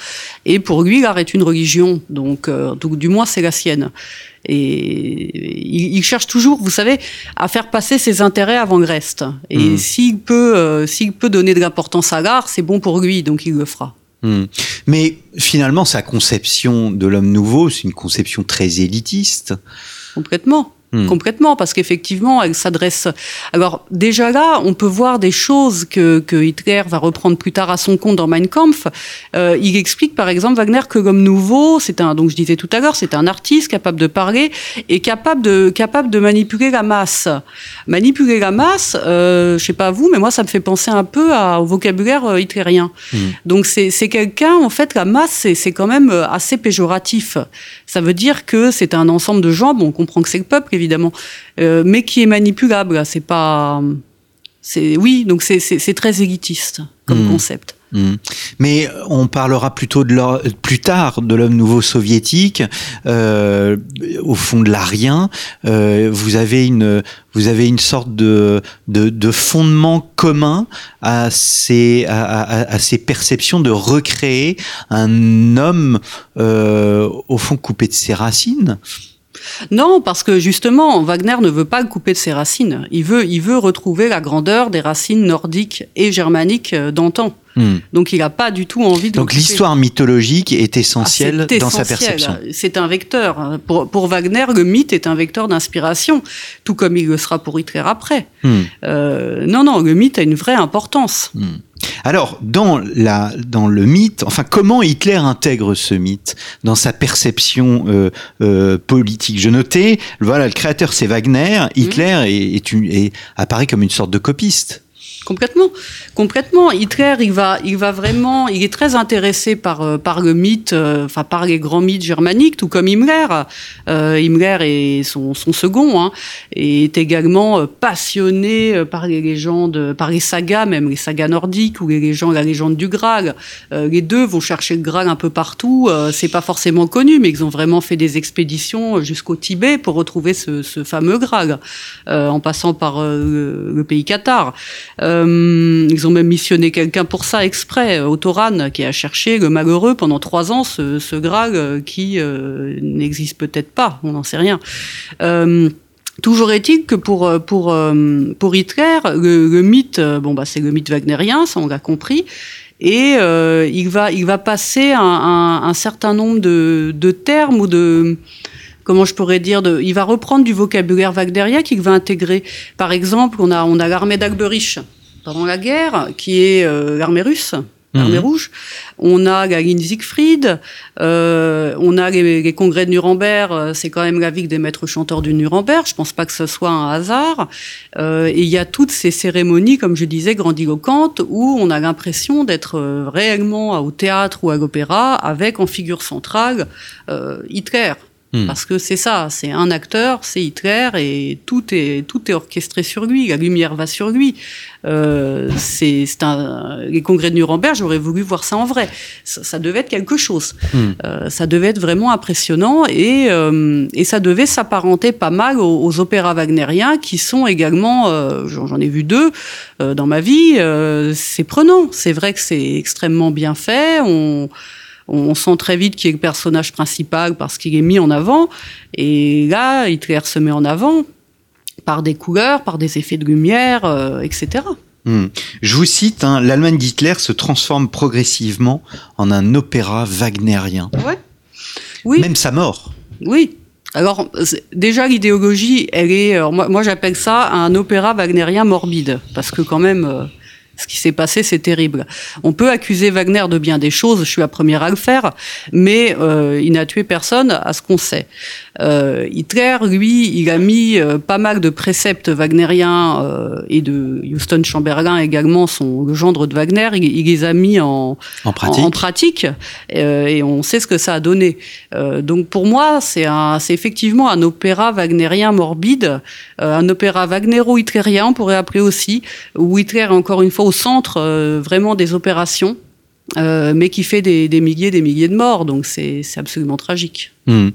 B: Et pour lui, l'art est une religion, donc euh, tout- du moins c'est la sienne. Et il, il cherche toujours, vous savez, à faire passer ses intérêts avant le reste. Et
A: Mhm.
B: s'il peut, s'il peut donner de l'importance à l'art, c'est bon pour lui, donc il le fera.
A: Hmm. Mais finalement, sa conception de l'homme nouveau, c'est une conception très élitiste.
B: Complètement.
A: Hmm.
B: Complètement, parce qu'effectivement, elle s'adresse. Alors déjà là, on peut voir des choses que, que Hitler va reprendre plus tard à son compte dans Mein Kampf. Euh, il explique par exemple Wagner que l'homme nouveau, c'est un, donc je disais tout à l'heure, c'est un artiste capable de parler et capable de capable de manipuler la masse. Manipuler la masse, euh, je sais pas vous, mais moi ça me fait penser un peu à- au vocabulaire euh, hitlérien.
A: Hmm.
B: Donc c'est quelqu'un, en fait, la masse, c'est- c'est quand même euh, assez péjoratif. Ça veut dire que c'est un ensemble de gens, bon, on comprend que c'est le peuple, évidemment, euh, mais qui est manipulable. C'est pas... c'est Oui, donc c'est- très élitiste comme
A: Hmm.
B: concept.
A: Hmm. Mais on parlera plutôt de plus tard de l'homme nouveau soviétique, euh, au fond de l'arien. Euh, vous avez une vous avez une sorte de de, de fondement commun à ces à, à- à ces perceptions de recréer un homme euh, au fond coupé de ses racines.
B: Non, parce que justement, Wagner ne veut pas le couper de ses racines. Il veut, il veut retrouver la grandeur des racines nordiques et germaniques euh, d'antan.
A: Hmm.
B: Donc il n'a pas du tout envie de...
A: Donc l'histoire mythologique est
B: Ah,
A: essentielle
B: c'est
A: dans sa
B: essentiel.
A: perception.
B: C'est un vecteur. Pour, pour Wagner, le mythe est un vecteur d'inspiration, tout comme il le sera pour Hitler après.
A: Hmm.
B: Euh, non, non, le mythe a une vraie importance.
A: Alors, dans, la, dans le mythe, enfin, comment Hitler intègre ce mythe dans sa perception euh, euh, politique? Je notais, voilà, le créateur c'est Wagner, Hitler est, est une- est- apparaît comme une sorte de copiste.
B: Complètement, complètement. Hitler, il va, il va vraiment, il est très intéressé par euh, par le mythe, euh, enfin par les grands mythes germaniques, tout comme Himmler. Euh, Himmler est son, second, hein, et est également passionné par les légendes, par les sagas, même les sagas nordiques ou les légendes, la légende du Graal. Les deux vont chercher le Graal un peu partout. C'est pas forcément connu, mais ils ont vraiment fait des expéditions jusqu'au Tibet pour retrouver ce, fameux Graal, en passant par le, pays Qatar. Ils ont même missionné quelqu'un pour ça exprès, euh, Autoran, qui a cherché le malheureux pendant trois ans ce, ce Graal euh, qui euh, n'existe peut-être pas, on n'en sait rien. Euh, Toujours est-il que pour euh, pour euh, pour Hitler, le, mythe, euh, bon bah c'est le mythe wagnérien, ça on l'a compris, et euh, il va il va passer un, certain nombre de, de termes ou de comment je pourrais dire, il va reprendre du vocabulaire wagnérien qu'il va intégrer. Par exemple, on a, on a l'armée d'Alberich pendant la guerre, qui est euh, l'armée russe. l'armée rouge. On a la ligne Siegfried, euh, on a les, congrès de Nuremberg, euh, c'est quand même la ville des maîtres chanteurs du Nuremberg, je pense pas que ce soit un hasard. Euh, et il y a toutes ces cérémonies, comme je disais, grandiloquentes, où on a l'impression d'être euh, réellement au théâtre ou à l'opéra, avec en figure centrale euh, Hitler. Hmm. Parce que c'est ça, c'est un acteur, c'est Hitler et tout est tout est orchestré sur lui. La lumière va sur lui. Euh, c'est un les congrès de Nuremberg. J'aurais voulu voir ça en vrai. Ça, ça devait être quelque chose. Hmm. Euh, ça devait être vraiment impressionnant et euh, et ça devait s'apparenter pas mal aux, aux, opéras wagnériens qui sont également. Euh, j'en ai vu deux euh, dans ma vie. c'est prenant. C'est vrai que c'est extrêmement bien fait. On on sent très vite qui est le personnage principal parce qu'il est mis en avant. Et là, Hitler se met en avant par des couleurs, par des effets de lumière, euh, etc.
A: Hmm. Je vous cite, hein, l'Allemagne d'Hitler se transforme progressivement en un opéra wagnérien.
B: Ouais. Oui.
A: Même sa mort.
B: Oui. Alors déjà l'idéologie, elle est, moi, moi j'appelle ça un opéra wagnérien morbide, parce que quand même, euh, ce qui s'est passé, c'est terrible. On peut accuser Wagner de bien des choses, je suis la première à le faire, mais euh, il n'a tué personne à ce qu'on sait. Euh, Hitler, lui, il a mis euh, pas mal de préceptes wagnériens euh, et de Houston Chamberlain également, son le gendre de Wagner, il, il les a mis en,
A: en pratique,
B: en, en pratique et on sait ce que ça a donné. Donc pour moi, c'est effectivement un opéra wagnérien morbide, un opéra wagnero-hitlérien, on pourrait appeler aussi, où Hitler encore une fois au centre vraiment des opérations. Euh, mais qui fait des, des, milliers des milliers de morts, donc c'est absolument tragique.
A: Mmh.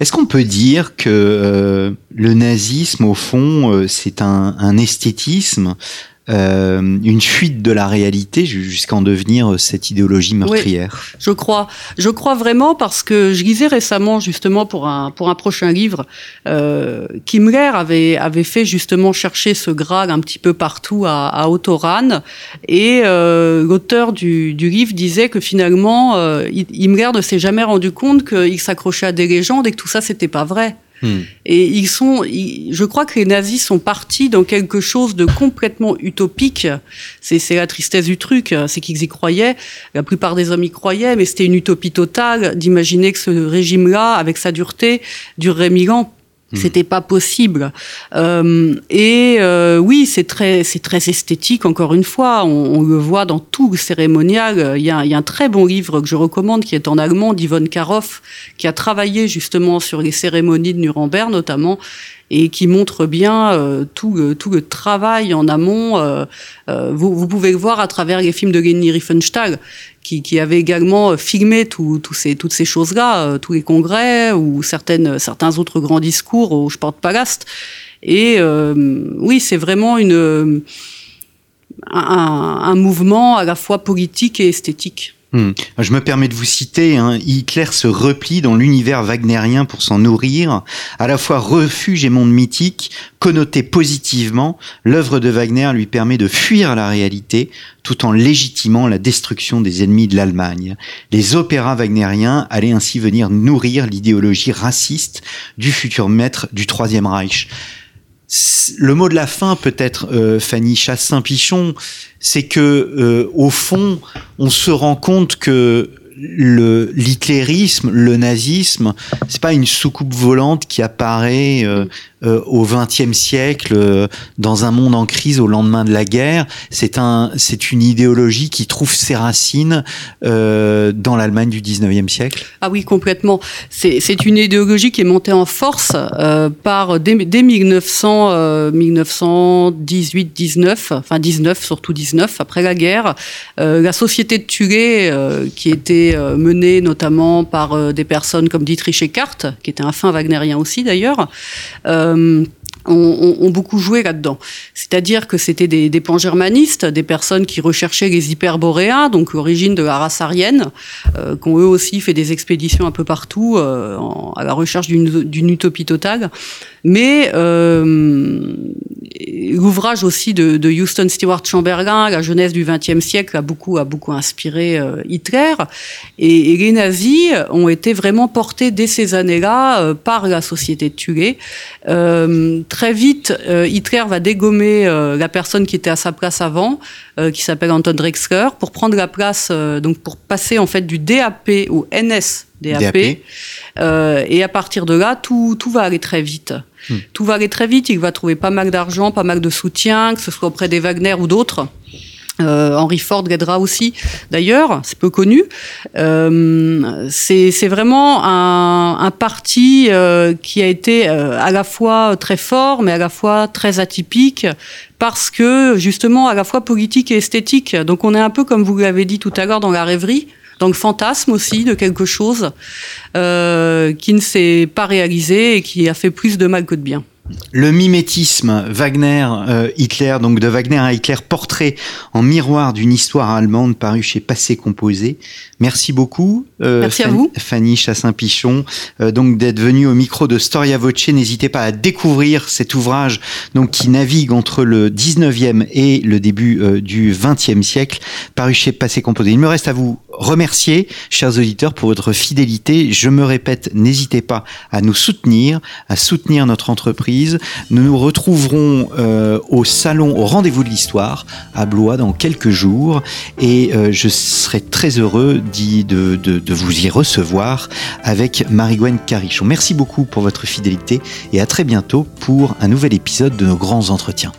A: Est-ce qu'on peut dire que euh, le nazisme, au fond, euh, c'est un, esthétisme, euh, une fuite de la réalité jusqu'à en devenir cette idéologie meurtrière
B: oui, Je crois. Je crois vraiment parce que je lisais récemment, justement, pour un, pour un prochain livre, euh, Kimmler avait, avait fait justement chercher ce Graal un petit peu partout à, à Autoran. Et euh, l'auteur du, du livre disait que finalement, euh, Himmler ne s'est jamais rendu compte qu'il s'accrochait à des légendes et que tout ça, c'était pas vrai. Hmm. Et ils sont, je crois que les nazis sont partis dans quelque chose de complètement utopique. C'est la tristesse du truc, c'est qu'ils y croyaient. La plupart des hommes y croyaient, mais c'était une utopie totale d'imaginer que ce régime-là, avec sa dureté, durerait mille ans. C'était pas possible. Euh, et euh, oui, c'est très, c'est très esthétique. Encore une fois, on, on, le voit dans tout le cérémonial. Il y, a, y, a, un très bon livre que je recommande qui est en allemand d'Yvonne Karoff, qui a travaillé justement sur les cérémonies de Nuremberg notamment et qui montre bien euh, tout, le, tout le travail en amont. Euh, euh, vous, vous, pouvez le voir à travers les films de Leni Riefenstahl, qui, qui avait également filmé tout, ces, toutes ces choses-là, euh, tous les congrès ou certaines, certains autres grands discours au Sportpalast. Et euh, oui, c'est vraiment une, un, un mouvement à la fois politique et esthétique.
A: Hmm. Je me permets de vous citer, hein, Hitler se replie dans l'univers wagnérien pour s'en nourrir, à la fois refuge et monde mythique, connoté positivement, l'œuvre de Wagner lui permet de fuir la réalité tout en légitimant la destruction des ennemis de l'Allemagne. Les opéras wagnériens allaient ainsi venir nourrir l'idéologie raciste du futur maître du Troisième Reich le mot de la fin peut-être euh, Fanny Chassin-Pichon, c'est que euh, au fond, on se rend compte que le l'hitlérisme, le nazisme, c'est pas une soucoupe volante qui apparaît euh, euh, au XXe siècle euh, dans un monde en crise au lendemain de la guerre. C'est un, c'est une idéologie qui trouve ses racines dans l'Allemagne du XIXe siècle.
B: Ah oui, complètement. C'est, c'est une idéologie qui est montée en force par dès, dès 1900, 1918-19, enfin 19 surtout 19 après la guerre, la société de Thuré qui était menée notamment par des personnes comme Dietrich Eckart, qui était un fin wagnérien aussi d'ailleurs. Euh, ont, beaucoup joué là-dedans. C'est-à-dire que c'était des, des pan-germanistes, des personnes qui recherchaient les hyperboréens, donc l'origine de la race aryenne, euh, qui ont eux aussi fait des expéditions un peu partout euh, à la recherche d'une utopie totale. Mais euh, l'ouvrage aussi de, Houston Stewart Chamberlain, La jeunesse du XXe siècle, a beaucoup, a beaucoup inspiré Hitler. Et, les nazis ont été vraiment portés dès ces années-là par la société de Thulé. Euh, très vite, Hitler va dégommer la personne qui était à sa place avant, qui s'appelle Anton Drexler, pour prendre la place, donc pour passer en fait du DAP au NS DAP. et à partir de là, tout, tout va aller très vite. Hmm. Tout va aller très vite. Il va trouver pas mal d'argent, pas mal de soutien, que ce soit auprès des Wagner ou d'autres. Euh, Henry Ford l'aidera aussi, d'ailleurs, c'est peu connu. Euh, c'est vraiment un, un parti euh, qui a été euh, à la fois très fort, mais à la fois très atypique, parce que justement à la fois politique et esthétique. Donc on est un peu comme vous l'avez dit tout à l'heure dans la rêverie, dans le fantasme aussi de quelque chose euh, qui ne s'est pas réalisé et qui a fait plus de mal que de bien.
A: Le mimétisme Wagner-Hitler, euh, donc de Wagner à Hitler, portrait en miroir d'une histoire allemande paru chez Passé Composé. Merci beaucoup,
B: euh, Merci à vous.
A: Fanny Chassin-Pichon, euh, donc d'être venue au micro de Storia Voce. N'hésitez pas à découvrir cet ouvrage donc qui navigue entre le 19e et le début du 20e siècle, paru chez Passé Composé. Il me reste à vous remercier, chers auditeurs, pour votre fidélité. Je me répète, n'hésitez pas à nous soutenir, à soutenir notre entreprise. Nous nous retrouverons euh, au salon, au rendez-vous de l'histoire à Blois dans quelques jours et euh, je serai très heureux de, vous y recevoir avec Marie-Gwen Carichon. Merci beaucoup pour votre fidélité et à très bientôt pour un nouvel épisode de nos grands entretiens.